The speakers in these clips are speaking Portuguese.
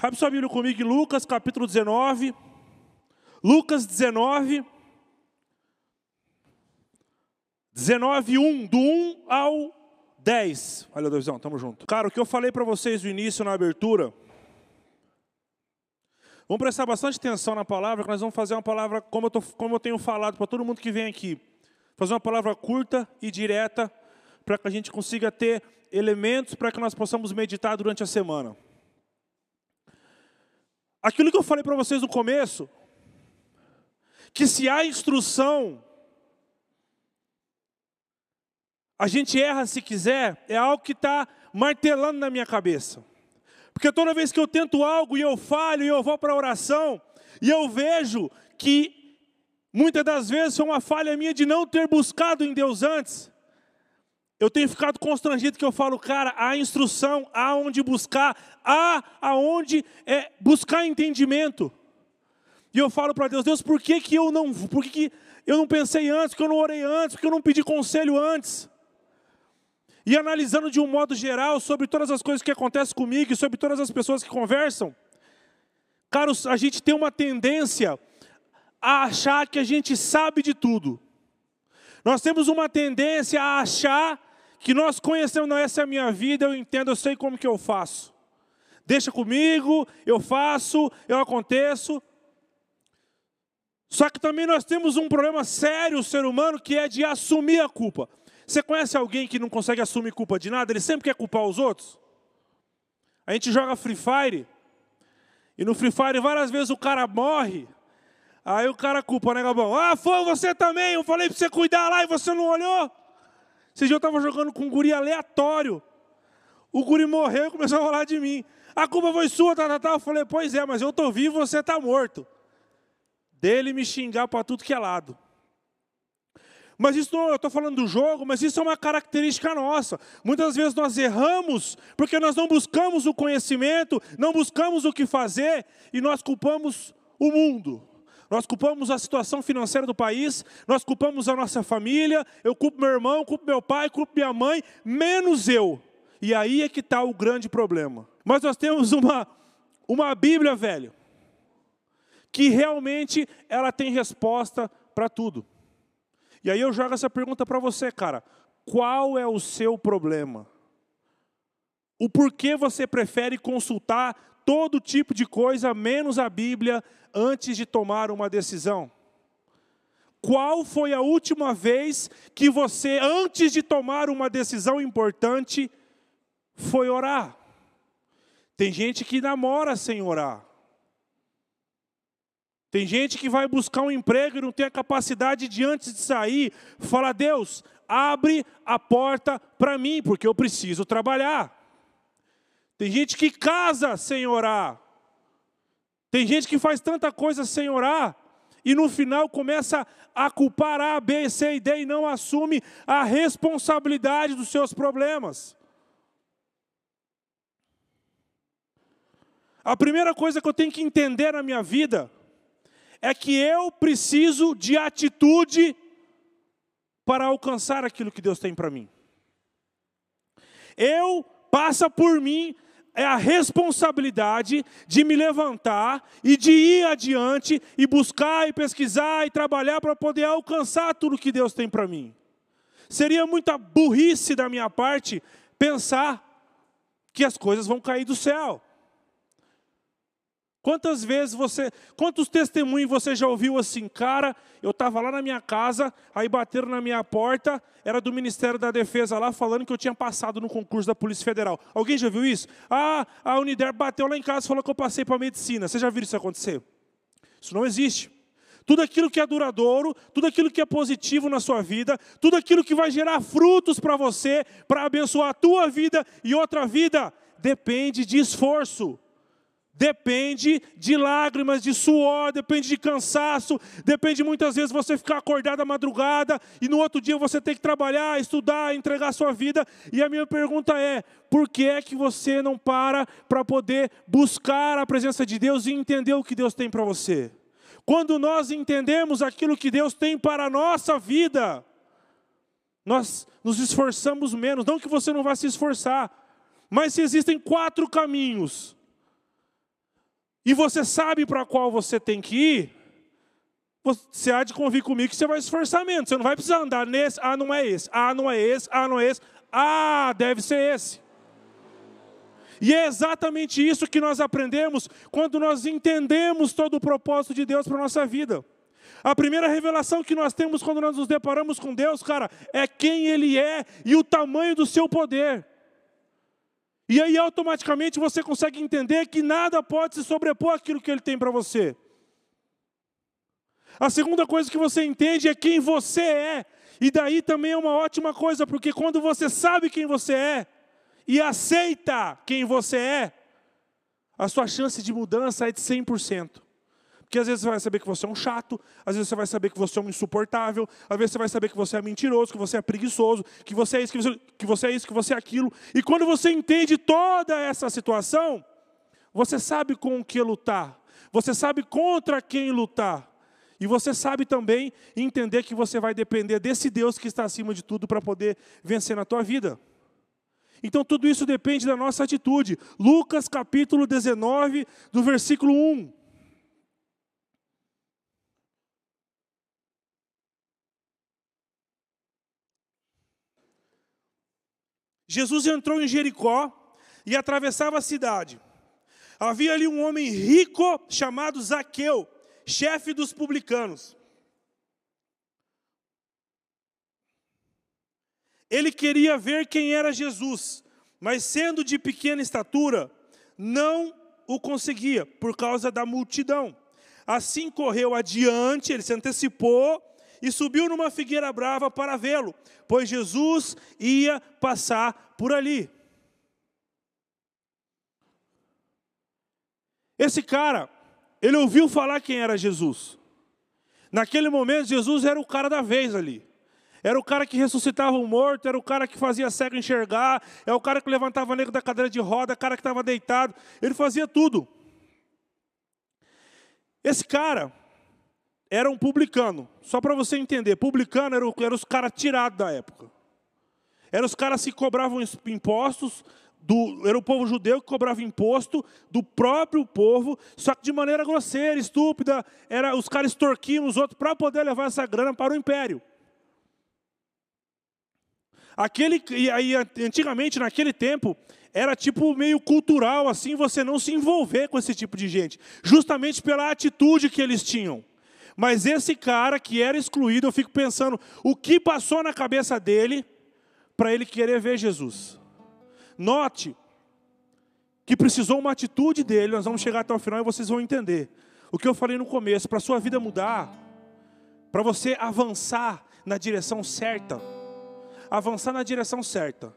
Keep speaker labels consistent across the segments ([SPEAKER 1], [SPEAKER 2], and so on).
[SPEAKER 1] Abre sua Bíblia comigo em Lucas capítulo 19. Lucas 19. 19, 1, do 1 ao 10. Olha, Deusão, tamo junto. Cara, o que eu falei para vocês no início, na abertura, vamos prestar bastante atenção na palavra, que nós vamos fazer uma palavra, como eu, tô, como eu tenho falado para todo mundo que vem aqui, fazer uma palavra curta e direta, para que a gente consiga ter elementos para que nós possamos meditar durante a semana. Aquilo que eu falei para vocês no começo, que se há instrução a gente erra se quiser, é algo que está martelando na minha cabeça. Porque toda vez que eu tento algo e eu falho, e eu vou para a oração, e eu vejo que muitas das vezes foi uma falha minha de não ter buscado em Deus antes, eu tenho ficado constrangido que eu falo, cara, há instrução, há onde buscar, há aonde é, buscar entendimento. E eu falo para Deus, Deus, por que, que eu não, por que, que eu não pensei antes, por que eu não orei antes, por que eu não pedi conselho antes? e analisando de um modo geral sobre todas as coisas que acontecem comigo e sobre todas as pessoas que conversam, caros, a gente tem uma tendência a achar que a gente sabe de tudo. Nós temos uma tendência a achar que nós conhecemos, não, essa é a minha vida, eu entendo, eu sei como que eu faço. Deixa comigo, eu faço, eu aconteço. Só que também nós temos um problema sério, o ser humano, que é de assumir a culpa. Você conhece alguém que não consegue assumir culpa de nada? Ele sempre quer culpar os outros? A gente joga Free Fire, e no Free Fire várias vezes o cara morre, aí o cara culpa, né, Gabão? Ah, foi você também, eu falei para você cuidar lá e você não olhou. Esse dia eu estava jogando com um guri aleatório, o guri morreu e começou a falar de mim. A culpa foi sua, tá, tá, tá. Eu falei, pois é, mas eu estou vivo você está morto. Dele me xingar para tudo que é lado. Mas isso não, eu estou falando do jogo, mas isso é uma característica nossa. Muitas vezes nós erramos porque nós não buscamos o conhecimento, não buscamos o que fazer e nós culpamos o mundo. Nós culpamos a situação financeira do país, nós culpamos a nossa família, eu culpo meu irmão, culpo meu pai, culpo minha mãe, menos eu. E aí é que está o grande problema. Mas nós temos uma, uma Bíblia, velho, que realmente ela tem resposta para tudo. E aí eu jogo essa pergunta para você, cara. Qual é o seu problema? O porquê você prefere consultar todo tipo de coisa, menos a Bíblia, antes de tomar uma decisão? Qual foi a última vez que você, antes de tomar uma decisão importante, foi orar? Tem gente que namora sem orar. Tem gente que vai buscar um emprego e não tem a capacidade de, antes de sair, falar: Deus, abre a porta para mim, porque eu preciso trabalhar. Tem gente que casa sem orar. Tem gente que faz tanta coisa sem orar. E no final começa a culpar A, B, C e D e não assume a responsabilidade dos seus problemas. A primeira coisa que eu tenho que entender na minha vida é que eu preciso de atitude para alcançar aquilo que Deus tem para mim. Eu passa por mim é a responsabilidade de me levantar e de ir adiante e buscar e pesquisar e trabalhar para poder alcançar tudo que Deus tem para mim. Seria muita burrice da minha parte pensar que as coisas vão cair do céu. Quantas vezes você, quantos testemunhos você já ouviu assim, cara, eu estava lá na minha casa, aí bateram na minha porta, era do Ministério da Defesa lá, falando que eu tinha passado no concurso da Polícia Federal. Alguém já viu isso? Ah, a Unider bateu lá em casa e falou que eu passei para medicina. Você já viu isso acontecer? Isso não existe. Tudo aquilo que é duradouro, tudo aquilo que é positivo na sua vida, tudo aquilo que vai gerar frutos para você, para abençoar a tua vida e outra vida, depende de esforço depende de lágrimas, de suor, depende de cansaço, depende muitas vezes você ficar acordado à madrugada e no outro dia você tem que trabalhar, estudar, entregar sua vida. E a minha pergunta é: por que é que você não para para poder buscar a presença de Deus e entender o que Deus tem para você? Quando nós entendemos aquilo que Deus tem para a nossa vida, nós nos esforçamos menos, não que você não vá se esforçar, mas se existem quatro caminhos e você sabe para qual você tem que ir, você há de convir comigo que você vai esforçar menos. Você não vai precisar andar nesse, ah, não é esse, ah, não é esse, ah, não é esse, ah, deve ser esse. E é exatamente isso que nós aprendemos quando nós entendemos todo o propósito de Deus para a nossa vida. A primeira revelação que nós temos quando nós nos deparamos com Deus, cara, é quem Ele é e o tamanho do seu poder. E aí automaticamente você consegue entender que nada pode se sobrepor àquilo que Ele tem para você. A segunda coisa que você entende é quem você é. E daí também é uma ótima coisa, porque quando você sabe quem você é e aceita quem você é, a sua chance de mudança é de 100%. Porque às vezes você vai saber que você é um chato, às vezes você vai saber que você é um insuportável, às vezes você vai saber que você é mentiroso, que você é preguiçoso, que você é isso, que você, que você é isso, que você é aquilo. E quando você entende toda essa situação, você sabe com o que lutar, você sabe contra quem lutar. E você sabe também entender que você vai depender desse Deus que está acima de tudo para poder vencer na tua vida. Então tudo isso depende da nossa atitude. Lucas capítulo 19, do versículo 1. Jesus entrou em Jericó e atravessava a cidade. Havia ali um homem rico chamado Zaqueu chefe dos publicanos. Ele queria ver quem era Jesus, mas sendo de pequena estatura, não o conseguia por causa da multidão. Assim correu adiante, ele se antecipou e subiu numa figueira brava para vê-lo, pois Jesus ia passar por ali. Esse cara ele ouviu falar quem era Jesus. Naquele momento, Jesus era o cara da vez ali. Era o cara que ressuscitava o morto, era o cara que fazia cego enxergar, é o cara que levantava negro da cadeira de roda, o cara que estava deitado. Ele fazia tudo. Esse cara era um publicano. Só para você entender, publicano era, era os caras tirados da época. Eram os caras que cobravam impostos, do, era o povo judeu que cobrava imposto do próprio povo, só que de maneira grosseira, estúpida, era os caras extorquiam os outros para poder levar essa grana para o império. Aquele, e aí, antigamente, naquele tempo, era tipo meio cultural, assim, você não se envolver com esse tipo de gente, justamente pela atitude que eles tinham. Mas esse cara que era excluído, eu fico pensando, o que passou na cabeça dele para ele querer ver Jesus? Note que precisou uma atitude dele, nós vamos chegar até o final e vocês vão entender. O que eu falei no começo, para sua vida mudar, para você avançar na direção certa, avançar na direção certa.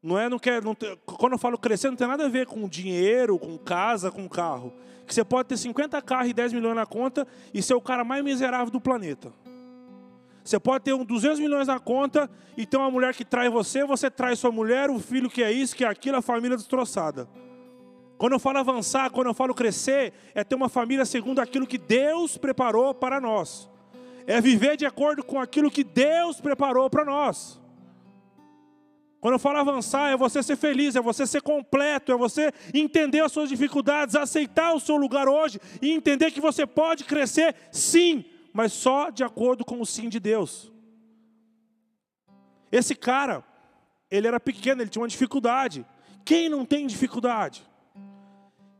[SPEAKER 1] Não é, não quer, não quando eu falo crescer, não tem nada a ver com dinheiro, com casa, com carro. Que você pode ter 50 carros e 10 milhões na conta e ser o cara mais miserável do planeta. Você pode ter um 200 milhões na conta e ter uma mulher que trai você, você trai sua mulher, o filho que é isso, que é aquilo, a família destroçada. Quando eu falo avançar, quando eu falo crescer, é ter uma família segundo aquilo que Deus preparou para nós. É viver de acordo com aquilo que Deus preparou para nós. Quando eu falo avançar, é você ser feliz, é você ser completo, é você entender as suas dificuldades, aceitar o seu lugar hoje e entender que você pode crescer sim, mas só de acordo com o sim de Deus. Esse cara, ele era pequeno, ele tinha uma dificuldade. Quem não tem dificuldade?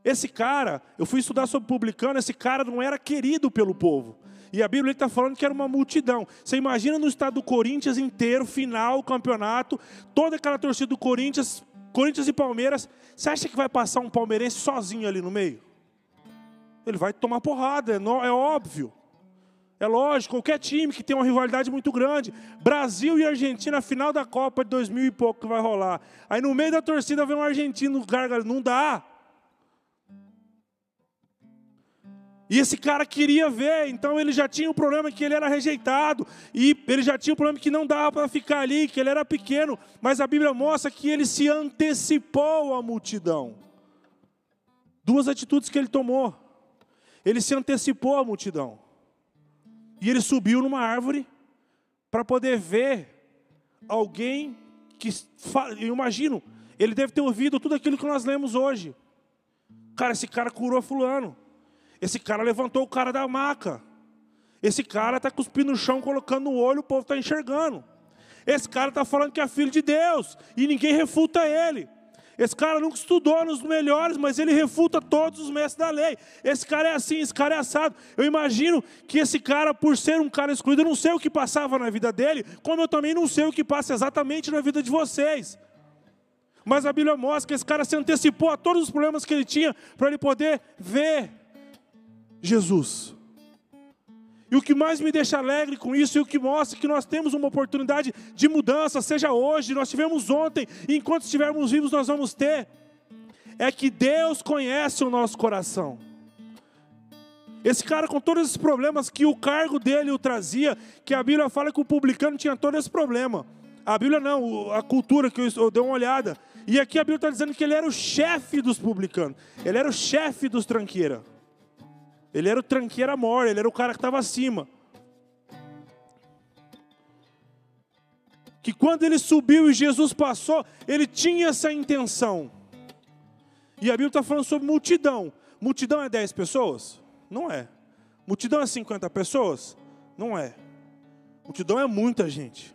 [SPEAKER 1] Esse cara, eu fui estudar sobre publicano, esse cara não era querido pelo povo. E a Bíblia está falando que era uma multidão. Você imagina no estado do Corinthians inteiro, final, campeonato, toda aquela torcida do Corinthians, Corinthians e Palmeiras. Você acha que vai passar um palmeirense sozinho ali no meio? Ele vai tomar porrada, é, é óbvio. É lógico, qualquer time que tem uma rivalidade muito grande. Brasil e Argentina, final da Copa de 2000 e pouco que vai rolar. Aí no meio da torcida vem um argentino gargalho. Não dá. E esse cara queria ver, então ele já tinha o problema que ele era rejeitado, e ele já tinha o problema que não dava para ficar ali, que ele era pequeno, mas a Bíblia mostra que ele se antecipou à multidão. Duas atitudes que ele tomou. Ele se antecipou à multidão. E ele subiu numa árvore para poder ver alguém que, eu imagino, ele deve ter ouvido tudo aquilo que nós lemos hoje. Cara, esse cara curou fulano. Esse cara levantou o cara da maca. Esse cara está cuspindo no chão, colocando no olho, o povo está enxergando. Esse cara está falando que é filho de Deus e ninguém refuta ele. Esse cara nunca estudou nos melhores, mas ele refuta todos os mestres da lei. Esse cara é assim, esse cara é assado. Eu imagino que esse cara, por ser um cara excluído, eu não sei o que passava na vida dele, como eu também não sei o que passa exatamente na vida de vocês. Mas a Bíblia mostra que esse cara se antecipou a todos os problemas que ele tinha para ele poder ver Jesus. E o que mais me deixa alegre com isso, e o que mostra que nós temos uma oportunidade de mudança, seja hoje, nós tivemos ontem, e enquanto estivermos vivos nós vamos ter, é que Deus conhece o nosso coração. Esse cara, com todos esses problemas que o cargo dele o trazia, que a Bíblia fala que o publicano tinha todo esse problema. A Bíblia não, a cultura que eu, dei uma olhada. E aqui a Bíblia está dizendo que ele era o chefe dos publicanos, ele era o chefe dos tranqueiras. Ele era o tranqueira mor, ele era o cara que estava acima. Que quando ele subiu e Jesus passou, ele tinha essa intenção. E a Bíblia está falando sobre multidão. Multidão é 10 pessoas? Não é. Multidão é 50 pessoas? Não é. Multidão é muita gente.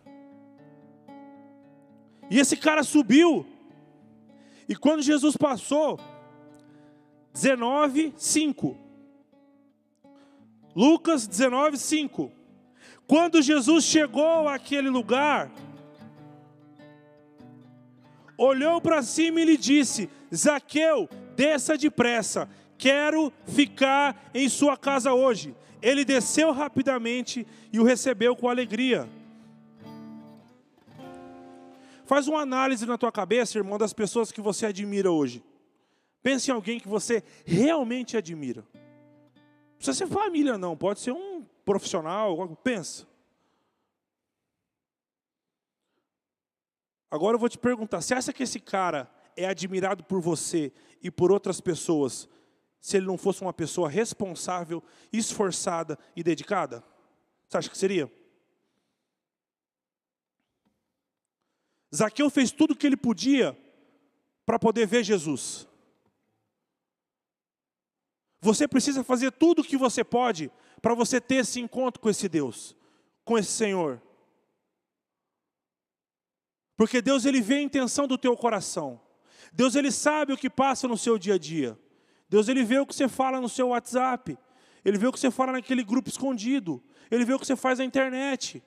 [SPEAKER 1] E esse cara subiu. E quando Jesus passou, 19, 5. Lucas 19, 5. Quando Jesus chegou àquele lugar, olhou para cima e lhe disse: Zaqueu, desça depressa, quero ficar em sua casa hoje. Ele desceu rapidamente e o recebeu com alegria. Faz uma análise na tua cabeça, irmão, das pessoas que você admira hoje. Pense em alguém que você realmente admira precisa ser família, não. Pode ser um profissional. Pensa. Agora eu vou te perguntar: você acha que esse cara é admirado por você e por outras pessoas se ele não fosse uma pessoa responsável, esforçada e dedicada? Você acha que seria? Zaqueu fez tudo o que ele podia para poder ver Jesus. Você precisa fazer tudo o que você pode para você ter esse encontro com esse Deus, com esse Senhor. Porque Deus ele vê a intenção do teu coração. Deus ele sabe o que passa no seu dia a dia. Deus ele vê o que você fala no seu WhatsApp. Ele vê o que você fala naquele grupo escondido. Ele vê o que você faz na internet.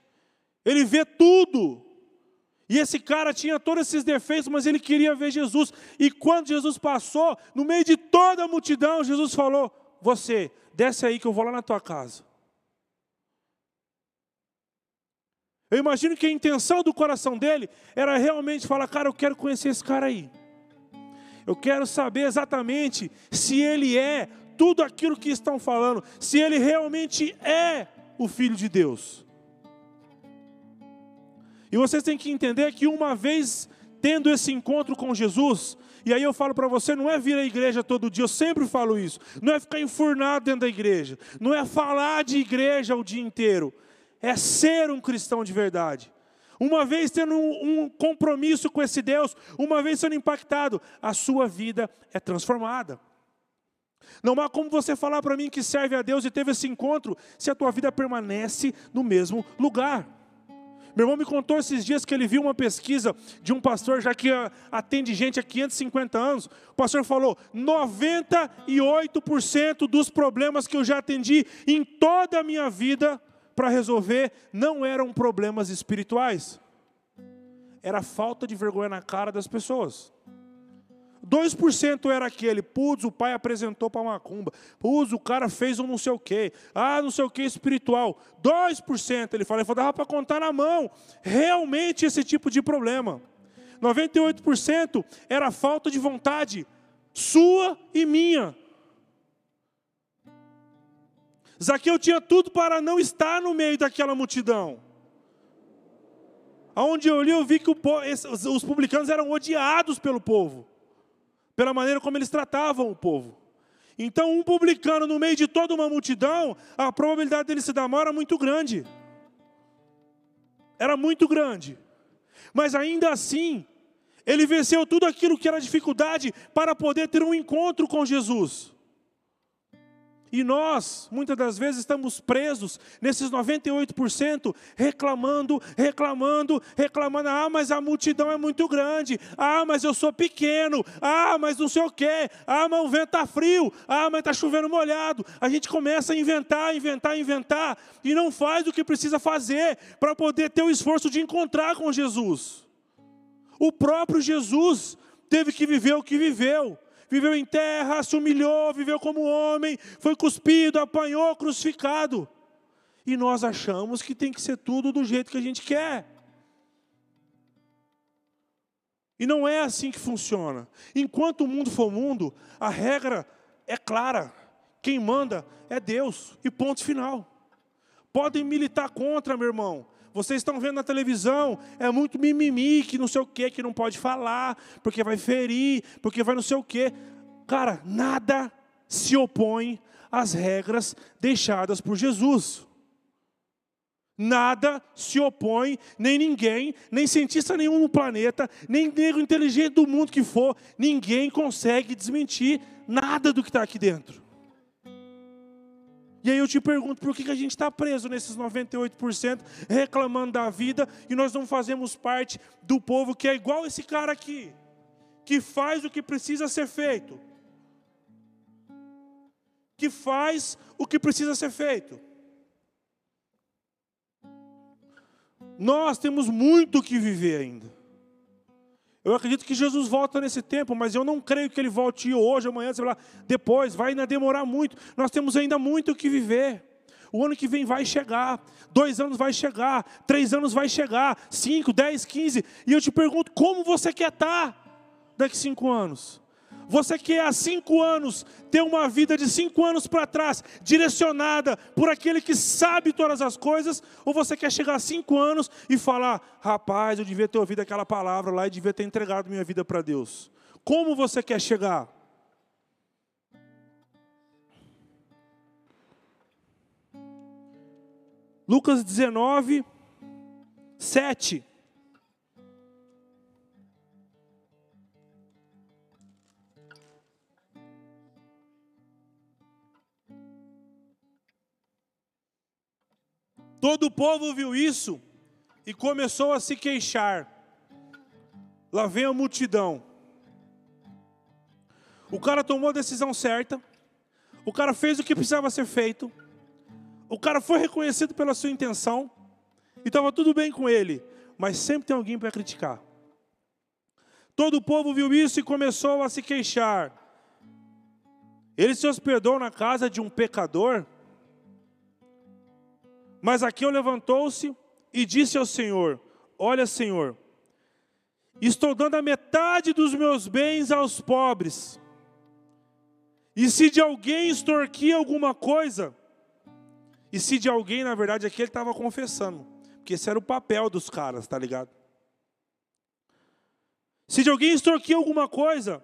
[SPEAKER 1] Ele vê tudo. E esse cara tinha todos esses defeitos, mas ele queria ver Jesus. E quando Jesus passou, no meio de toda a multidão, Jesus falou: Você, desce aí que eu vou lá na tua casa. Eu imagino que a intenção do coração dele era realmente falar: Cara, eu quero conhecer esse cara aí. Eu quero saber exatamente se ele é tudo aquilo que estão falando, se ele realmente é o Filho de Deus. E vocês têm que entender que uma vez tendo esse encontro com Jesus, e aí eu falo para você, não é vir à igreja todo dia, eu sempre falo isso. Não é ficar enfurnado dentro da igreja. Não é falar de igreja o dia inteiro. É ser um cristão de verdade. Uma vez tendo um, um compromisso com esse Deus, uma vez sendo impactado, a sua vida é transformada. Não há como você falar para mim que serve a Deus e teve esse encontro se a tua vida permanece no mesmo lugar. Meu irmão me contou esses dias que ele viu uma pesquisa de um pastor, já que atende gente há 550 anos. O pastor falou: 98% dos problemas que eu já atendi em toda a minha vida para resolver não eram problemas espirituais, era falta de vergonha na cara das pessoas. 2% era aquele, putz, o pai apresentou para macumba, putz, o cara fez um não sei o quê, ah, não sei o quê espiritual. 2% ele falou, ele falou dava para contar na mão, realmente esse tipo de problema. 98% era falta de vontade, sua e minha. Zaqueu tinha tudo para não estar no meio daquela multidão. Aonde eu li, eu vi que os publicanos eram odiados pelo povo pela maneira como eles tratavam o povo. Então, um publicano no meio de toda uma multidão, a probabilidade dele se dar mal era muito grande. Era muito grande. Mas ainda assim, Ele venceu tudo aquilo que era dificuldade para poder ter um encontro com Jesus. E nós, muitas das vezes, estamos presos nesses 98%, reclamando, reclamando, reclamando. Ah, mas a multidão é muito grande. Ah, mas eu sou pequeno. Ah, mas não sei o quê. Ah, mas o vento está frio. Ah, mas está chovendo molhado. A gente começa a inventar, inventar, inventar. E não faz o que precisa fazer para poder ter o esforço de encontrar com Jesus. O próprio Jesus teve que viver o que viveu viveu em terra, se humilhou, viveu como homem, foi cuspido, apanhou, crucificado. E nós achamos que tem que ser tudo do jeito que a gente quer. E não é assim que funciona. Enquanto o mundo for mundo, a regra é clara. Quem manda é Deus. E ponto final. Podem militar contra, meu irmão. Vocês estão vendo na televisão, é muito mimimi, que não sei o que, que não pode falar, porque vai ferir, porque vai não sei o que. Cara, nada se opõe às regras deixadas por Jesus. Nada se opõe, nem ninguém, nem cientista nenhum no planeta, nem negro inteligente do mundo que for, ninguém consegue desmentir nada do que está aqui dentro. E aí eu te pergunto, por que, que a gente está preso nesses 98%, reclamando da vida, e nós não fazemos parte do povo que é igual esse cara aqui, que faz o que precisa ser feito, que faz o que precisa ser feito. Nós temos muito que viver ainda. Eu acredito que Jesus volta nesse tempo, mas eu não creio que ele volte hoje, amanhã, sei lá, depois, vai ainda demorar muito. Nós temos ainda muito que viver. O ano que vem vai chegar, dois anos vai chegar, três anos vai chegar, cinco, dez, quinze. E eu te pergunto, como você quer estar daqui cinco anos? Você quer há cinco anos ter uma vida de cinco anos para trás, direcionada por aquele que sabe todas as coisas, ou você quer chegar a cinco anos e falar, rapaz, eu devia ter ouvido aquela palavra lá e devia ter entregado minha vida para Deus? Como você quer chegar? Lucas 19, 7. Todo o povo viu isso e começou a se queixar. Lá vem a multidão. O cara tomou a decisão certa, o cara fez o que precisava ser feito, o cara foi reconhecido pela sua intenção, e estava tudo bem com ele, mas sempre tem alguém para criticar. Todo o povo viu isso e começou a se queixar. Ele se hospedou na casa de um pecador mas Aqueu levantou-se e disse ao Senhor: Olha, Senhor, estou dando a metade dos meus bens aos pobres. E se de alguém extorquir alguma coisa, e se de alguém, na verdade, aqui ele estava confessando, porque esse era o papel dos caras, tá ligado? Se de alguém extorquir alguma coisa,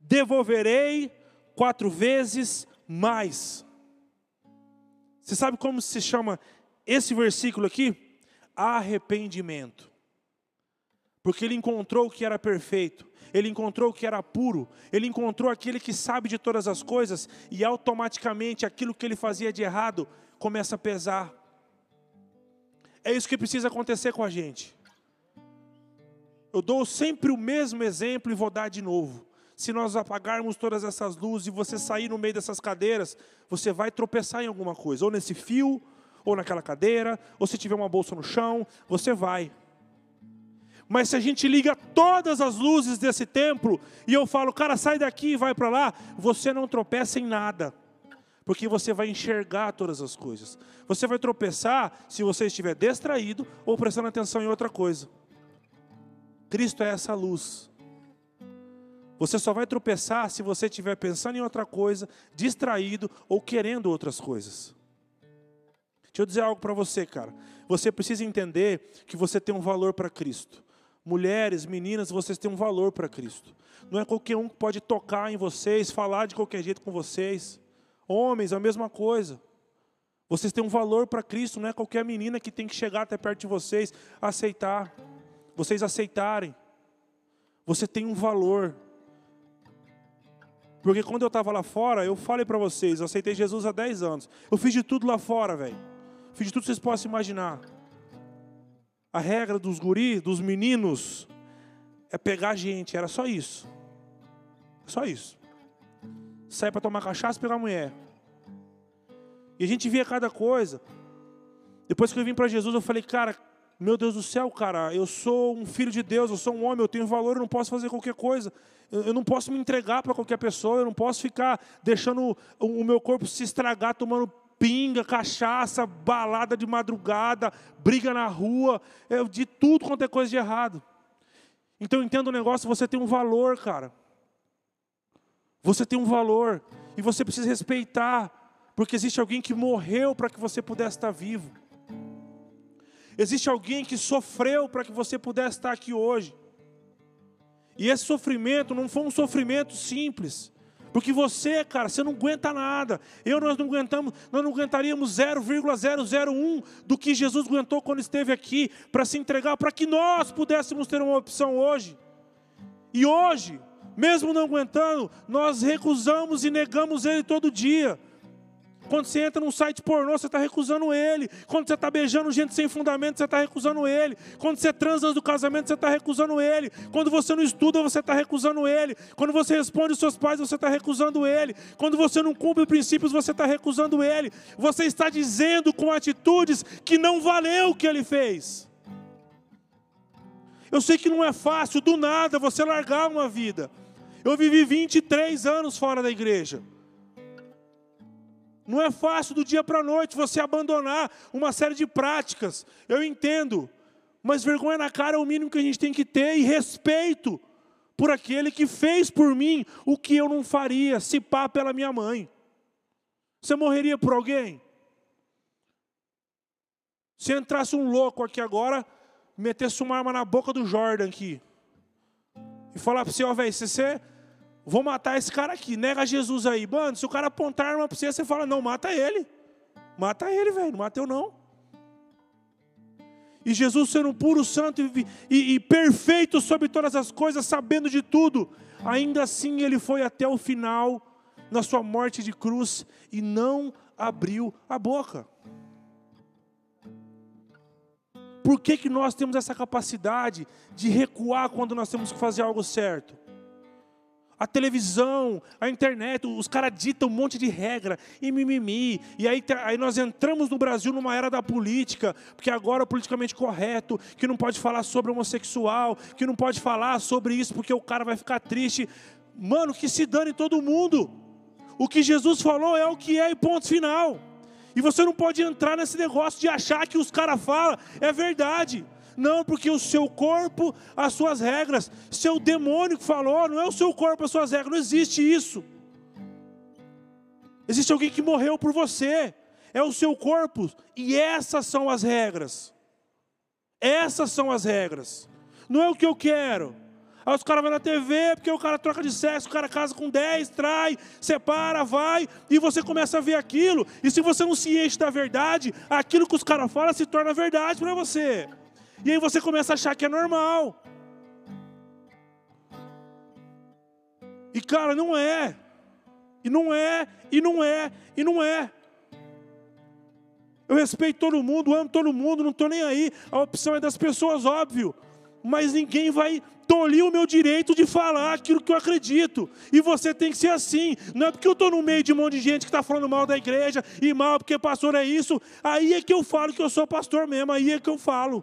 [SPEAKER 1] devolverei quatro vezes mais. Você sabe como se chama esse versículo aqui? Arrependimento. Porque ele encontrou o que era perfeito, ele encontrou o que era puro, ele encontrou aquele que sabe de todas as coisas, e automaticamente aquilo que ele fazia de errado começa a pesar. É isso que precisa acontecer com a gente. Eu dou sempre o mesmo exemplo e vou dar de novo se nós apagarmos todas essas luzes e você sair no meio dessas cadeiras, você vai tropeçar em alguma coisa, ou nesse fio, ou naquela cadeira, ou se tiver uma bolsa no chão, você vai. Mas se a gente liga todas as luzes desse templo e eu falo, cara, sai daqui e vai para lá, você não tropeça em nada. Porque você vai enxergar todas as coisas. Você vai tropeçar se você estiver distraído ou prestando atenção em outra coisa. Cristo é essa luz. Você só vai tropeçar se você estiver pensando em outra coisa, distraído ou querendo outras coisas. Deixa eu dizer algo para você, cara. Você precisa entender que você tem um valor para Cristo. Mulheres, meninas, vocês têm um valor para Cristo. Não é qualquer um que pode tocar em vocês, falar de qualquer jeito com vocês. Homens, a mesma coisa. Vocês têm um valor para Cristo, não é qualquer menina que tem que chegar até perto de vocês, aceitar. Vocês aceitarem. Você tem um valor. Porque quando eu estava lá fora, eu falei para vocês, eu aceitei Jesus há 10 anos. Eu fiz de tudo lá fora, velho. Fiz de tudo que vocês possam imaginar. A regra dos guris, dos meninos, é pegar a gente, era só isso. Só isso. Sair para tomar cachaça e pegar a mulher. E a gente via cada coisa. Depois que eu vim para Jesus, eu falei, cara, meu Deus do céu, cara, eu sou um filho de Deus, eu sou um homem, eu tenho valor, eu não posso fazer qualquer coisa. Eu, não posso me entregar para qualquer pessoa, eu não posso ficar deixando o, meu corpo se estragar tomando pinga, cachaça, balada de madrugada, briga na rua, é, de tudo quanto é coisa de errado. Então entenda o negócio, você tem um valor, cara. Você tem um valor e você precisa respeitar, porque existe alguém que morreu para que você pudesse estar vivo. Existe alguém que sofreu para que você pudesse estar aqui hoje. E esse sofrimento não foi um sofrimento simples. Porque você, cara, você não aguenta nada. Eu, nós não aguentamos, nós não aguentaríamos 0,001 do que Jesus aguentou quando esteve aqui para se entregar, para que nós pudéssemos ter uma opção hoje. E hoje, mesmo não aguentando, nós recusamos e negamos Ele todo dia. Quando você entra num site pornô, você está recusando ele. Quando você está beijando gente sem fundamento, você está recusando ele. Quando você transa do casamento, você está recusando ele. Quando você não estuda, você está recusando ele. Quando você responde os seus pais, você está recusando ele. Quando você não cumpre princípios, você está recusando ele. Você está dizendo com atitudes que não valeu o que ele fez. Eu sei que não é fácil, do nada, você largar uma vida. Eu vivi 23 anos fora da igreja. Não é fácil do dia para a noite você abandonar uma série de práticas. Eu entendo. Mas vergonha na cara é o mínimo que a gente tem que ter e respeito por aquele que fez por mim o que eu não faria, se pá pela minha mãe. Você morreria por alguém? Se entrasse um louco aqui agora, metesse uma arma na boca do Jordan aqui e falar para você, ó, velho, se você Vou matar esse cara aqui, nega Jesus aí. Mano, se o cara apontar arma para você, você fala, não, mata ele. Mata ele, velho, não mata eu não. E Jesus sendo puro santo e, e, e, perfeito sobre todas as coisas, sabendo de tudo, ainda assim ele foi até o final na sua morte de cruz e não abriu a boca. Por que, que nós temos essa capacidade de recuar quando nós temos que fazer algo certo? A televisão, a internet, os caras ditam um monte de regra e mimimi. E aí, aí nós entramos no Brasil numa era da política, porque agora é politicamente correto, que não pode falar sobre homossexual, que não pode falar sobre isso porque o cara vai ficar triste. Mano, que se dane todo mundo. O que Jesus falou é o que é e ponto final. E você não pode entrar nesse negócio de achar que os caras falam é verdade. Não, porque o seu corpo, as suas regras. Seu demônio que falou, não é o seu corpo, as suas regras. Não existe isso. Existe alguém que morreu por você. É o seu corpo. E essas são as regras. Essas são as regras. Não é o que eu quero. Aí os caras vão na TV, porque o cara troca de sexo, o cara casa com 10, trai, separa, vai, e você começa a ver aquilo. E se você não se enche da verdade, aquilo que os caras falam se torna verdade para você. E aí você começa a achar que é normal. E cara, não é. E não é, e não é, e não é. Eu respeito todo mundo, amo todo mundo, não estou nem aí. A opção é das pessoas, óbvio. Mas ninguém vai tolir o meu direito de falar aquilo que eu acredito. E você tem que ser assim. Não é porque eu estou no meio de um monte de gente que está falando mal da igreja e mal porque pastor é isso. Aí é que eu falo que eu sou pastor mesmo. Aí é que eu falo.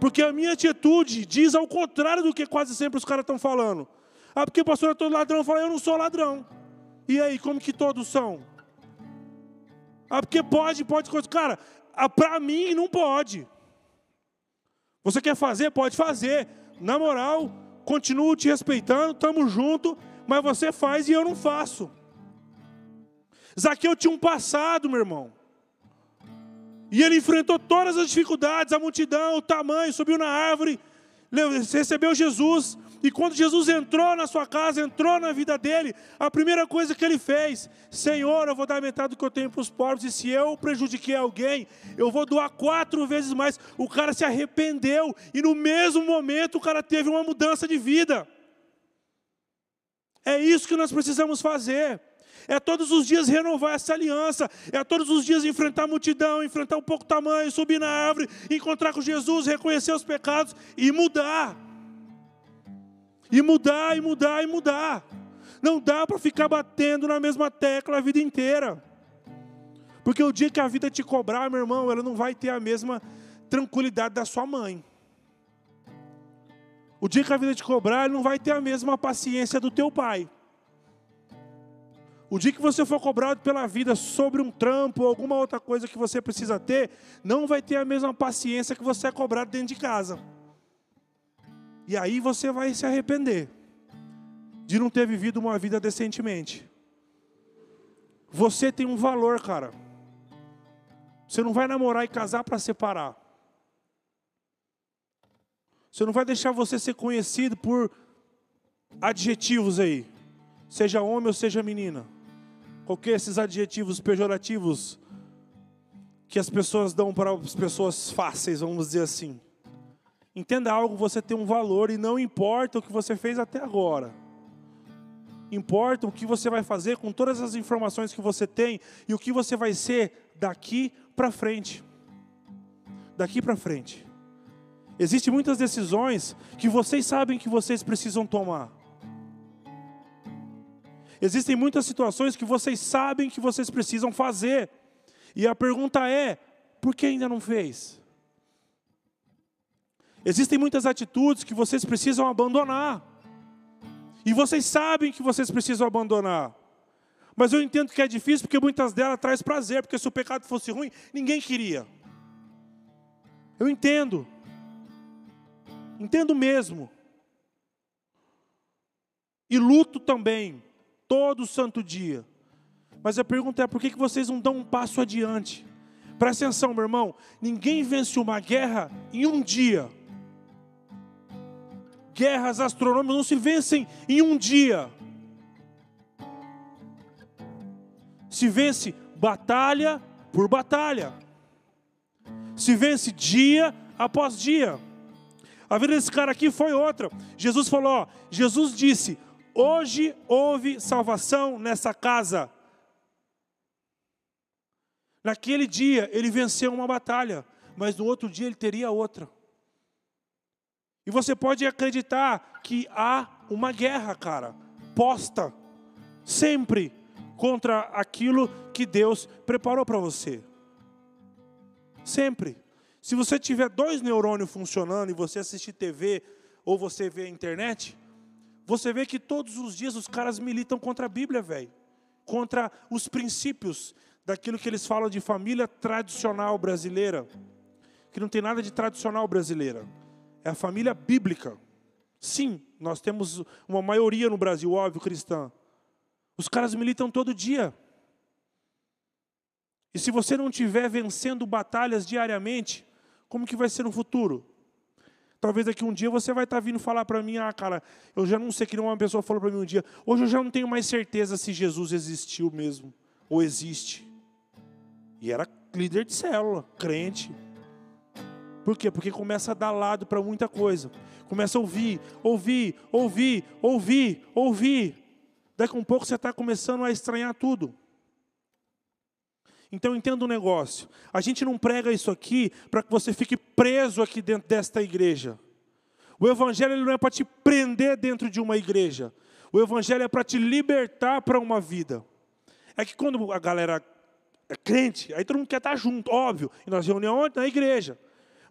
[SPEAKER 1] Porque a minha atitude diz ao contrário do que quase sempre os caras estão falando. Ah, porque pastor é todo ladrão. Eu falo, eu não sou ladrão. E aí, como que todos são? Ah, porque pode, pode. Cara, ah, para mim não pode. Você quer fazer? Pode fazer. Na moral, continuo te respeitando, estamos juntos, mas você faz e eu não faço. Zaqueu tinha um passado, meu irmão. E ele enfrentou todas as dificuldades, a multidão, o tamanho, subiu na árvore, recebeu Jesus. E quando Jesus entrou na sua casa, entrou na vida dele, a primeira coisa que ele fez: Senhor, eu vou dar metade do que eu tenho para os pobres, e se eu prejudiquei alguém, eu vou doar quatro vezes mais. O cara se arrependeu, e no mesmo momento o cara teve uma mudança de vida. É isso que nós precisamos fazer. É todos os dias renovar essa aliança. É todos os dias enfrentar a multidão, enfrentar um pouco tamanho, subir na árvore, encontrar com Jesus, reconhecer os pecados e mudar. E mudar, e mudar, e mudar. Não dá para ficar batendo na mesma tecla a vida inteira. Porque o dia que a vida te cobrar, meu irmão, ela não vai ter a mesma tranquilidade da sua mãe. O dia que a vida te cobrar, ela não vai ter a mesma paciência do teu pai. O dia que você for cobrado pela vida sobre um trampo ou alguma outra coisa que você precisa ter, não vai ter a mesma paciência que você é cobrado dentro de casa. E aí você vai se arrepender de não ter vivido uma vida decentemente. Você tem um valor, cara. Você não vai namorar e casar para separar. Você não vai deixar você ser conhecido por adjetivos aí, seja homem ou seja menina. Qualquer esses adjetivos pejorativos que as pessoas dão para as pessoas fáceis, vamos dizer assim. Entenda algo, você tem um valor e não importa o que você fez até agora. Importa o que você vai fazer com todas as informações que você tem e o que você vai ser daqui para frente. Daqui para frente. Existem muitas decisões que vocês sabem que vocês precisam tomar. Existem muitas situações que vocês sabem que vocês precisam fazer. E a pergunta é: por que ainda não fez? Existem muitas atitudes que vocês precisam abandonar. E vocês sabem que vocês precisam abandonar. Mas eu entendo que é difícil porque muitas delas traz prazer, porque se o pecado fosse ruim, ninguém queria. Eu entendo. Entendo mesmo. E luto também, todo santo dia. Mas a pergunta é: por que vocês não dão um passo adiante? Presta atenção, meu irmão. Ninguém vence uma guerra em um dia guerras astronômicas não se vencem em um dia. Se vence batalha por batalha. Se vence dia após dia. A vida desse cara aqui foi outra. Jesus falou: ó, Jesus disse: Hoje houve salvação nessa casa. Naquele dia ele venceu uma batalha, mas no outro dia ele teria outra. E você pode acreditar que há uma guerra, cara, posta sempre contra aquilo que Deus preparou para você. Sempre. Se você tiver dois neurônios funcionando e você assistir TV ou você vê a internet, você vê que todos os dias os caras militam contra a Bíblia, velho. Contra os princípios daquilo que eles falam de família tradicional brasileira. Que não tem nada de tradicional brasileira é a família bíblica. Sim, nós temos uma maioria no Brasil, óbvio, cristã. Os caras militam todo dia. E se você não estiver vencendo batalhas diariamente, como que vai ser no futuro? Talvez daqui um dia você vai estar vindo falar para mim, ah, cara, eu já não sei que uma pessoa falou para mim um dia, hoje eu já não tenho mais certeza se Jesus existiu mesmo, ou existe. E era líder de célula, crente. Por quê? Porque começa a dar lado para muita coisa. Começa a ouvir, ouvir, ouvir, ouvir, ouvir. Daqui a um pouco você está começando a estranhar tudo. Então entenda um negócio. A gente não prega isso aqui para que você fique preso aqui dentro desta igreja. O evangelho não é para te prender dentro de uma igreja. O evangelho é para te libertar para uma vida. É que quando a galera é crente, aí todo mundo quer estar junto, óbvio. E nas reuniões na igreja.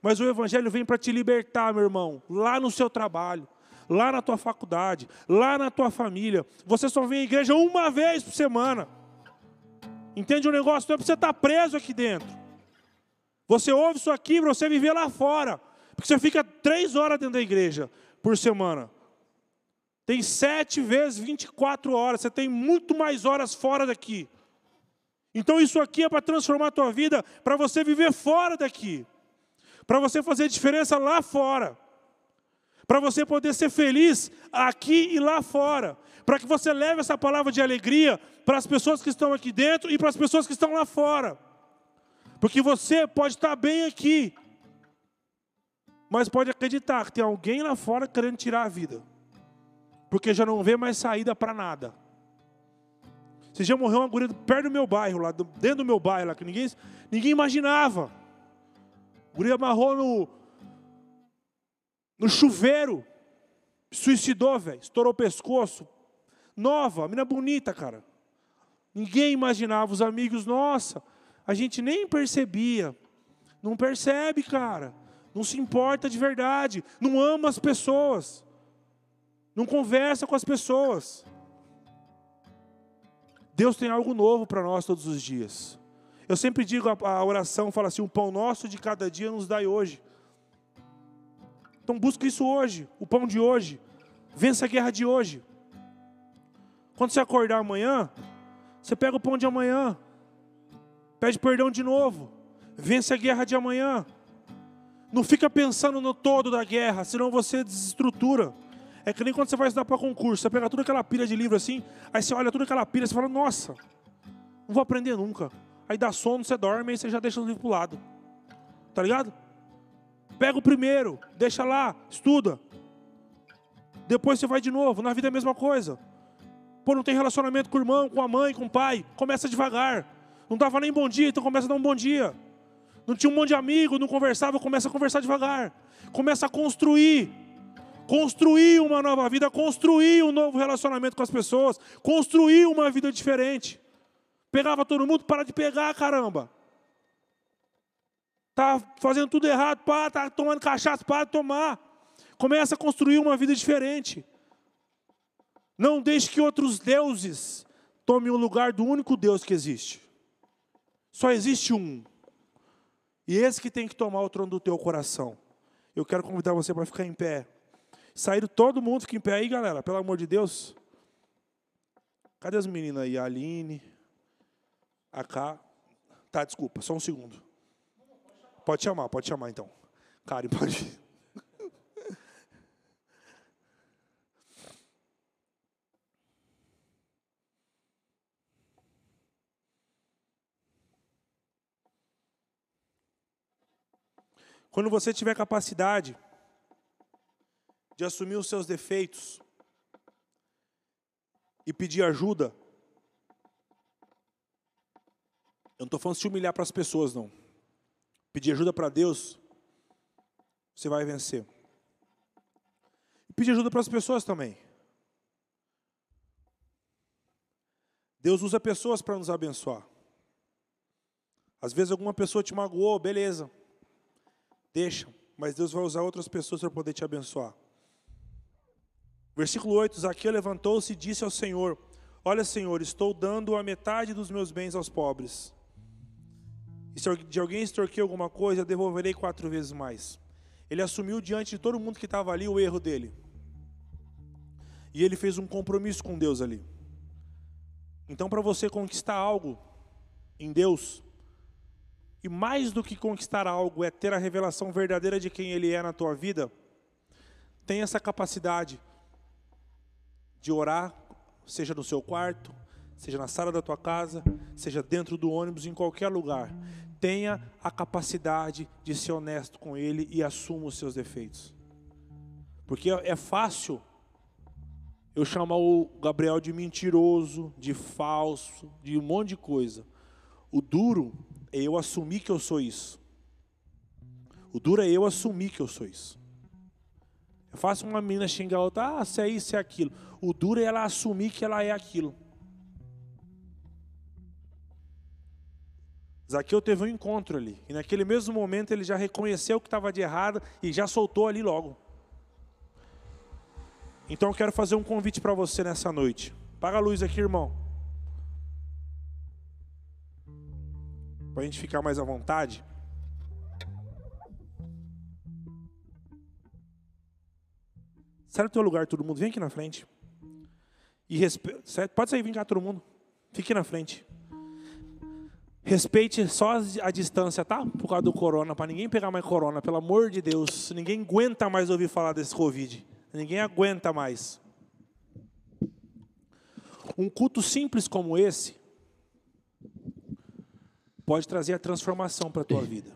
[SPEAKER 1] Mas o Evangelho vem para te libertar, meu irmão, lá no seu trabalho, lá na tua faculdade, lá na tua família. Você só vem à igreja uma vez por semana. Entende o negócio? Não é para você estar preso aqui dentro. Você ouve isso aqui para você viver lá fora. Porque você fica três horas dentro da igreja por semana. Tem sete vezes 24 horas. Você tem muito mais horas fora daqui. Então isso aqui é para transformar a tua vida, para você viver fora daqui para você fazer diferença lá fora. para você poder ser feliz aqui e lá fora, para que você leve essa palavra de alegria para as pessoas que estão aqui dentro e para as pessoas que estão lá fora. Porque você pode estar bem aqui, mas pode acreditar que tem alguém lá fora querendo tirar a vida, porque já não vê mais saída para nada. Você já morreu uma guria perto do meu bairro, lá dentro do meu bairro, lá, que ninguém, ninguém imaginava. A guria amarrou no, no chuveiro, suicidou, velho, estourou o pescoço. Nova, menina bonita, cara. Ninguém imaginava, os amigos, nossa, a gente nem percebia. Não percebe, cara. Não se importa de verdade. Não ama as pessoas. Não conversa com as pessoas. Deus tem algo novo para nós todos os dias. Eu sempre digo a, a oração, fala assim: o pão nosso de cada dia nos dai hoje. Então busca isso hoje, o pão de hoje. Vença a guerra de hoje. Quando você acordar amanhã, você pega o pão de amanhã. Pede perdão de novo. Vence a guerra de amanhã. Não fica pensando no todo da guerra, senão você desestrutura. É que nem quando você vai estudar para concurso, você pega toda aquela pilha de livro assim, aí você olha toda aquela pilha e fala, nossa, não vou aprender nunca. Aí dá sono, você dorme e você já deixa o livro para o lado. Tá ligado? Pega o primeiro, deixa lá, estuda. Depois você vai de novo. Na vida é a mesma coisa. Pô, não tem relacionamento com o irmão, com a mãe, com o pai. Começa devagar. Não dava nem bom dia, então começa a dar um bom dia. Não tinha um monte de amigo, não conversava, começa a conversar devagar. Começa a construir construir uma nova vida, construir um novo relacionamento com as pessoas, construir uma vida diferente. Pegava todo mundo, para de pegar, caramba. Tá fazendo tudo errado, para, tá tomando cachaça, para de tomar. Começa a construir uma vida diferente. Não deixe que outros deuses tomem o lugar do único Deus que existe. Só existe um. E esse que tem que tomar o trono do teu coração. Eu quero convidar você para ficar em pé. Saíram todo mundo, fica em pé aí, galera, pelo amor de Deus. Cadê as meninas aí? A Aline, a Cá. Tá, desculpa, só um segundo. Pode chamar, pode chamar então. Karen, pode. Quando você tiver capacidade de assumir os seus defeitos e pedir ajuda. Eu não estou falando de se humilhar para as pessoas, não. Pedir ajuda para Deus, você vai vencer. E pedir ajuda para as pessoas também. Deus usa pessoas para nos abençoar. Às vezes alguma pessoa te magoou, beleza. Deixa, mas Deus vai usar outras pessoas para poder te abençoar. Versículo 8: Zaqueu levantou-se e disse ao Senhor: Olha, Senhor, estou dando a metade dos meus bens aos pobres. E se de alguém extorquir alguma coisa, devolverei quatro vezes mais. Ele assumiu diante de todo mundo que estava ali o erro dele. E ele fez um compromisso com Deus ali. Então, para você conquistar algo em Deus, mais do que conquistar algo é ter a revelação verdadeira de quem Ele é na tua vida, tem essa capacidade de orar, seja no seu quarto, seja na sala da tua casa, seja dentro do ônibus, em qualquer lugar. Tenha a capacidade de ser honesto com Ele e assuma os seus defeitos. Porque é fácil eu chamar o Gabriel de mentiroso, de falso, de um monte de coisa. O duro é eu assumir que eu sou isso. O duro é eu assumir que eu sou isso. É fácil uma menina xingar a outra, ah, se é isso, é aquilo. O duro é ela assumir que ela é aquilo. Zaqueu teve um encontro ali. E naquele mesmo momento ele já reconheceu que estava de errado e já soltou ali logo. Então eu quero fazer um convite para você nessa noite. Paga a luz aqui, irmão. Para a gente ficar mais à vontade. Sai do teu lugar, todo mundo. Vem aqui na frente. E respe... Pode sair, vem cá todo mundo. Fique na frente. Respeite só a distância, tá? Por causa do corona, para ninguém pegar mais corona, pelo amor de Deus. Ninguém aguenta mais ouvir falar desse Covid. Ninguém aguenta mais. Um culto simples como esse pode trazer a transformação para a tua vida.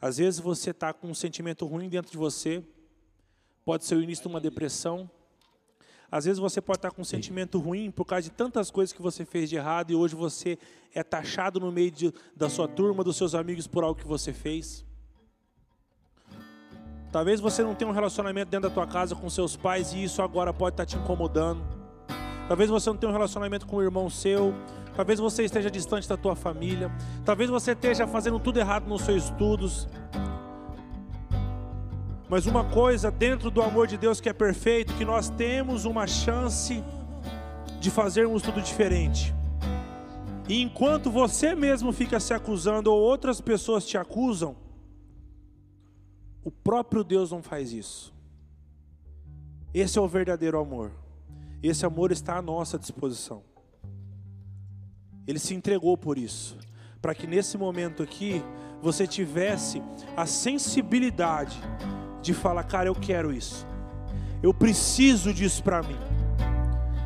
[SPEAKER 1] Às vezes você está com um sentimento ruim dentro de você, pode ser o início de uma depressão, às vezes você pode estar com um sentimento ruim por causa de tantas coisas que você fez de errado e hoje você é taxado no meio de, da sua turma, dos seus amigos por algo que você fez. Talvez você não tenha um relacionamento dentro da tua casa com seus pais e isso agora pode estar te incomodando. Talvez você não tenha um relacionamento com o irmão seu. Talvez você esteja distante da tua família. Talvez você esteja fazendo tudo errado nos seus estudos. Mas uma coisa dentro do amor de Deus que é perfeito, que nós temos uma chance de fazermos tudo diferente. E enquanto você mesmo fica se acusando ou outras pessoas te acusam, o próprio Deus não faz isso. Esse é o verdadeiro amor. Esse amor está à nossa disposição. Ele se entregou por isso, para que nesse momento aqui você tivesse a sensibilidade de falar, cara, eu quero isso. Eu preciso disso para mim.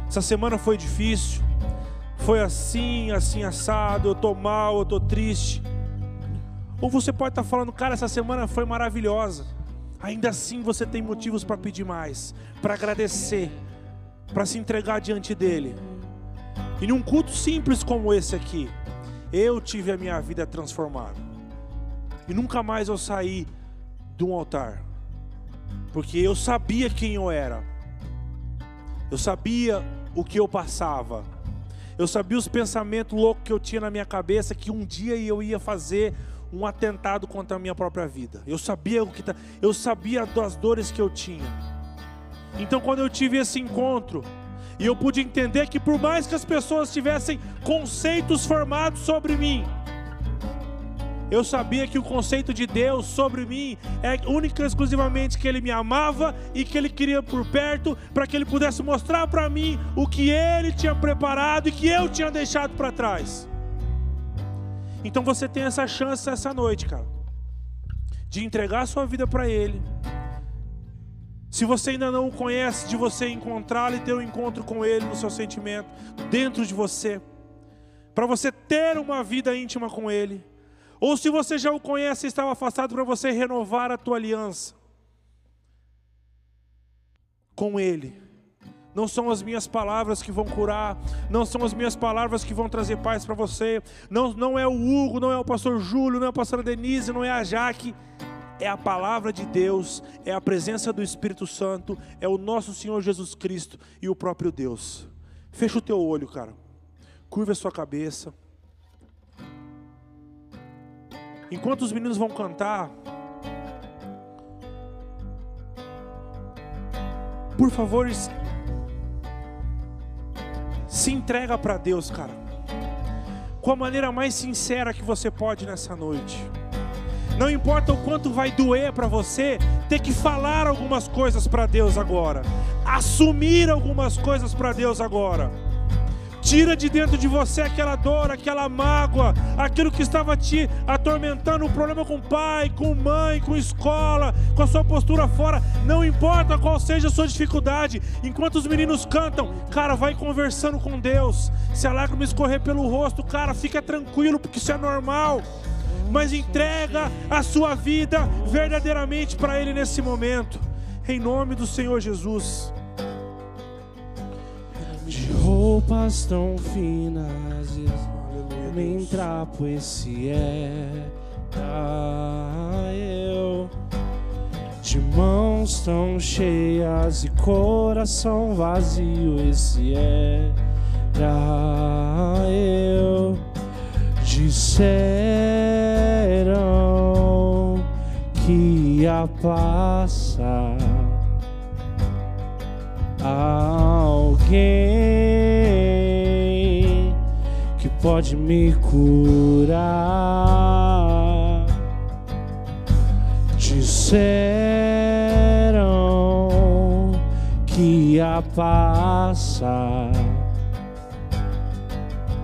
[SPEAKER 1] Essa semana foi difícil. Foi assim, assim assado, eu tô mal, eu tô triste. Ou você pode estar tá falando, cara, essa semana foi maravilhosa. Ainda assim você tem motivos para pedir mais, para agradecer, para se entregar diante dele. E num culto simples como esse aqui, eu tive a minha vida transformada. E nunca mais eu saí de um altar porque eu sabia quem eu era, eu sabia o que eu passava, eu sabia os pensamentos loucos que eu tinha na minha cabeça que um dia eu ia fazer um atentado contra a minha própria vida. Eu sabia o que tá, eu sabia das dores que eu tinha. Então quando eu tive esse encontro, e eu pude entender que por mais que as pessoas tivessem conceitos formados sobre mim, eu sabia que o conceito de Deus sobre mim é única e exclusivamente que Ele me amava e que Ele queria por perto para que Ele pudesse mostrar para mim o que Ele tinha preparado e que eu tinha deixado para trás. Então você tem essa chance essa noite, cara, de entregar sua vida para Ele. Se você ainda não o conhece, de você encontrá-lo e ter um encontro com Ele no seu sentimento, dentro de você, para você ter uma vida íntima com Ele. Ou se você já o conhece e estava afastado para você renovar a tua aliança com Ele. Não são as minhas palavras que vão curar, não são as minhas palavras que vão trazer paz para você. Não, não é o Hugo, não é o pastor Júlio, não é a pastora Denise, não é a Jaque. É a palavra de Deus, é a presença do Espírito Santo, é o nosso Senhor Jesus Cristo e o próprio Deus. Fecha o teu olho, cara. Curva a sua cabeça. Enquanto os meninos vão cantar, por favor, se entrega para Deus, cara. Com a maneira mais sincera que você pode nessa noite. Não importa o quanto vai doer para você ter que falar algumas coisas para Deus agora, assumir algumas coisas para Deus agora. Tira de dentro de você aquela dor, aquela mágoa, aquilo que estava te atormentando, um problema com pai, com mãe, com escola, com a sua postura fora. Não importa qual seja a sua dificuldade, enquanto os meninos cantam, cara, vai conversando com Deus. Se a lágrima escorrer pelo rosto, cara, fica tranquilo, porque isso é normal. Mas entrega a sua vida verdadeiramente para Ele nesse momento, em nome do Senhor Jesus.
[SPEAKER 2] De roupas tão finas nem trapo esse é eu. De mãos tão cheias e coração vazio esse é eu disseram que ia passar alguém que pode me curar. Disseram que ia passar.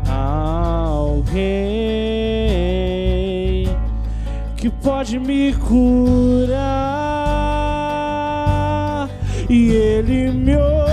[SPEAKER 2] Alguém pode me curar. E ele me olhou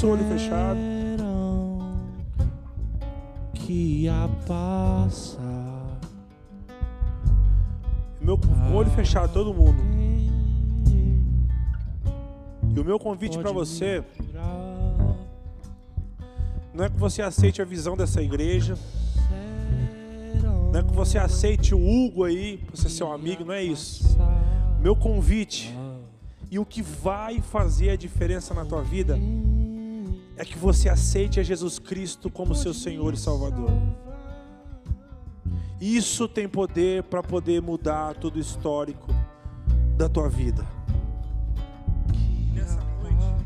[SPEAKER 1] Com o olho fechado.
[SPEAKER 2] Que a passa.
[SPEAKER 1] Meu olho fechado, todo mundo. E o meu convite para você não é que você aceite a visão dessa igreja, não é que você aceite o Hugo aí, você ser um amigo, não é isso. Meu convite e o que vai fazer a diferença na tua vida é que você aceite a Jesus Cristo como seu Senhor e Salvador. Isso tem poder para poder mudar todo o histórico da tua vida. E nessa noite,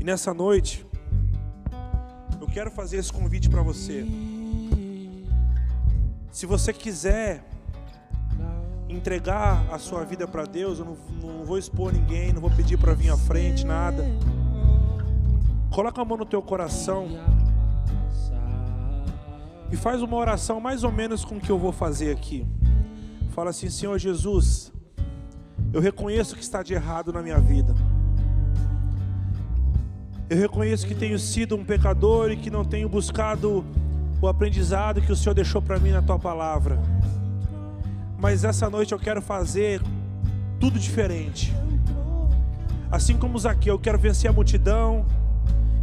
[SPEAKER 1] e nessa noite, eu quero fazer esse convite para você. Se você quiser entregar a sua vida para Deus, eu não, não vou expor ninguém, não vou pedir para vir à frente, nada. Coloca a mão no teu coração e faz uma oração mais ou menos com o que eu vou fazer aqui. Fala assim: Senhor Jesus, eu reconheço que está de errado na minha vida. Eu reconheço que tenho sido um pecador e que não tenho buscado o aprendizado que o Senhor deixou para mim na tua palavra. Mas essa noite eu quero fazer tudo diferente. Assim como Zaqueu, eu quero vencer a multidão.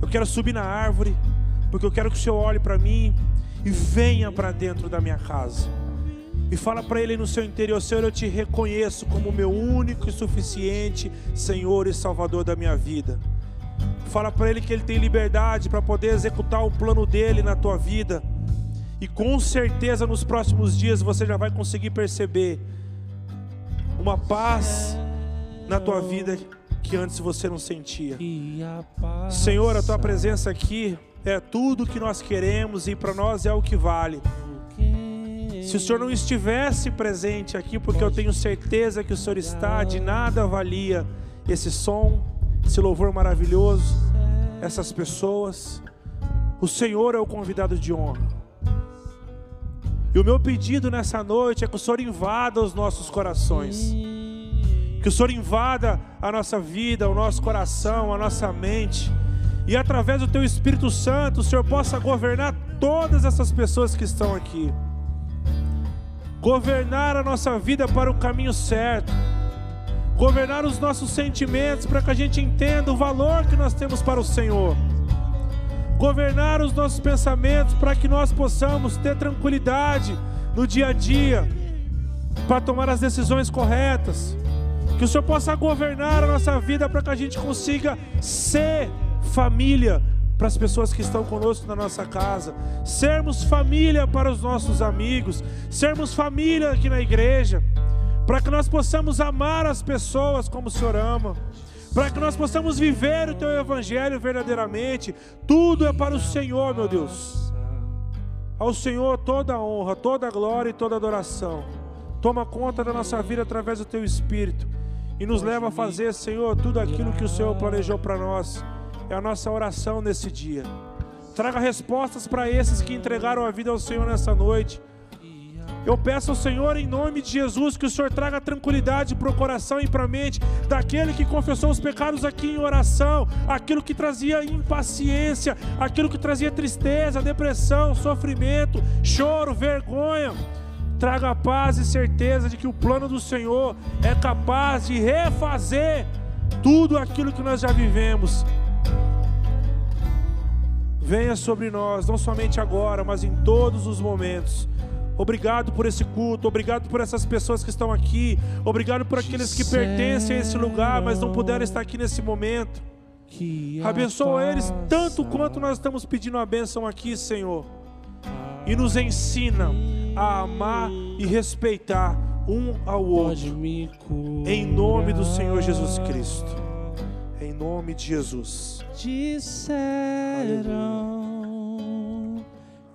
[SPEAKER 1] Eu quero subir na árvore, porque eu quero que o Senhor olhe para mim e venha para dentro da minha casa. E fala para ele no seu interior, Senhor, eu te reconheço como meu único e suficiente Senhor e Salvador da minha vida. Fala para ele que ele tem liberdade para poder executar o plano dele na tua vida. E com certeza nos próximos dias você já vai conseguir perceber uma paz na tua vida que antes você não sentia. Senhor, a tua presença aqui é tudo que nós queremos e para nós é o que vale. Se o Senhor não estivesse presente aqui, porque eu tenho certeza que o Senhor está, de nada valia esse som, esse louvor maravilhoso, essas pessoas. O Senhor é o convidado de honra. E o meu pedido nessa noite é que o Senhor invada os nossos corações. Que o Senhor invada a nossa vida, o nosso coração, a nossa mente. E através do Teu Espírito Santo, o Senhor possa governar todas essas pessoas que estão aqui. Governar a nossa vida para o caminho certo. Governar os nossos sentimentos para que a gente entenda o valor que nós temos para o Senhor. Governar os nossos pensamentos para que nós possamos ter tranquilidade no dia a dia, para tomar as decisões corretas. Que o Senhor possa governar a nossa vida para que a gente consiga ser família para as pessoas que estão conosco na nossa casa, sermos família para os nossos amigos, sermos família aqui na igreja, para que nós possamos amar as pessoas como o Senhor ama, para que nós possamos viver o Teu Evangelho verdadeiramente. Tudo é para o Senhor, meu Deus. Ao Senhor toda a honra, toda a glória e toda a adoração. Toma conta da nossa vida através do Teu Espírito e nos leva a fazer, Senhor, tudo aquilo que o Senhor planejou para nós. É a nossa oração nesse dia. Traga respostas para esses que entregaram a vida ao Senhor nessa noite. Eu peço ao Senhor, em nome de Jesus, que o Senhor traga tranquilidade para o coração e para a mente daquele que confessou os pecados aqui em oração, aquilo que trazia impaciência, aquilo que trazia tristeza, depressão, sofrimento, choro, vergonha. Traga paz e certeza de que o plano do Senhor é capaz de refazer tudo aquilo que nós já vivemos. Venha sobre nós, não somente agora, mas em todos os momentos. Obrigado por esse culto, obrigado por essas pessoas que estão aqui, obrigado por aqueles que pertencem a esse lugar, mas não puderam estar aqui nesse momento.
[SPEAKER 2] Que
[SPEAKER 1] Abençoa eles tanto quanto nós estamos pedindo a bênção aqui, Senhor. E nos ensina a amar e respeitar um ao outro. Em nome do Senhor Jesus Cristo. Em nome de Jesus.
[SPEAKER 2] Disseram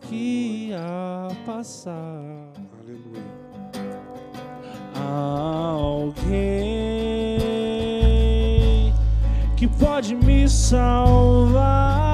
[SPEAKER 2] que ia passar
[SPEAKER 1] Aleluia.
[SPEAKER 2] alguém que pode me salvar.